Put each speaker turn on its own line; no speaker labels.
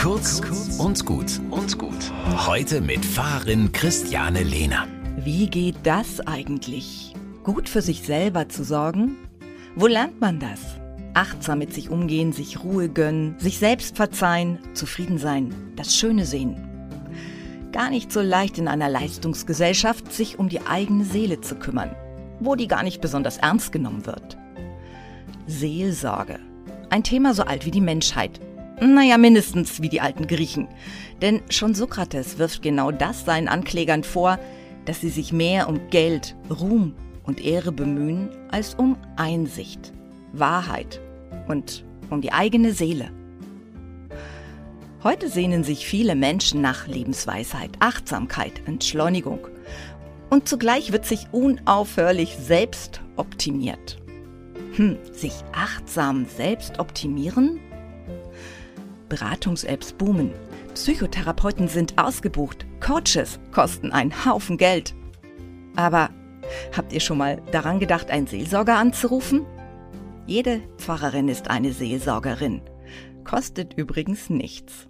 Kurz und gut und gut. Heute mit Fahrerin Christiane Lehner.
Wie geht das eigentlich? Gut für sich selber zu sorgen? Wo lernt man das? Achtsam mit sich umgehen, sich Ruhe gönnen, sich selbst verzeihen, zufrieden sein, das Schöne sehen. Gar nicht so leicht in einer Leistungsgesellschaft, sich um die eigene Seele zu kümmern, wo die gar nicht besonders ernst genommen wird. Seelsorge. Ein Thema so alt wie die Menschheit. Naja, mindestens wie die alten Griechen. Denn schon Sokrates wirft genau das seinen Anklägern vor, dass sie sich mehr um Geld, Ruhm und Ehre bemühen, als um Einsicht, Wahrheit und um die eigene Seele. Heute sehnen sich viele Menschen nach Lebensweisheit, Achtsamkeit, Entschleunigung. Und zugleich wird sich unaufhörlich selbst optimiert. Hm, sich achtsam selbst optimieren? Beratungs-Apps boomen. Psychotherapeuten sind ausgebucht. Coaches kosten einen Haufen Geld. Aber habt ihr schon mal daran gedacht, einen Seelsorger anzurufen? Jede Pfarrerin ist eine Seelsorgerin. Kostet übrigens nichts.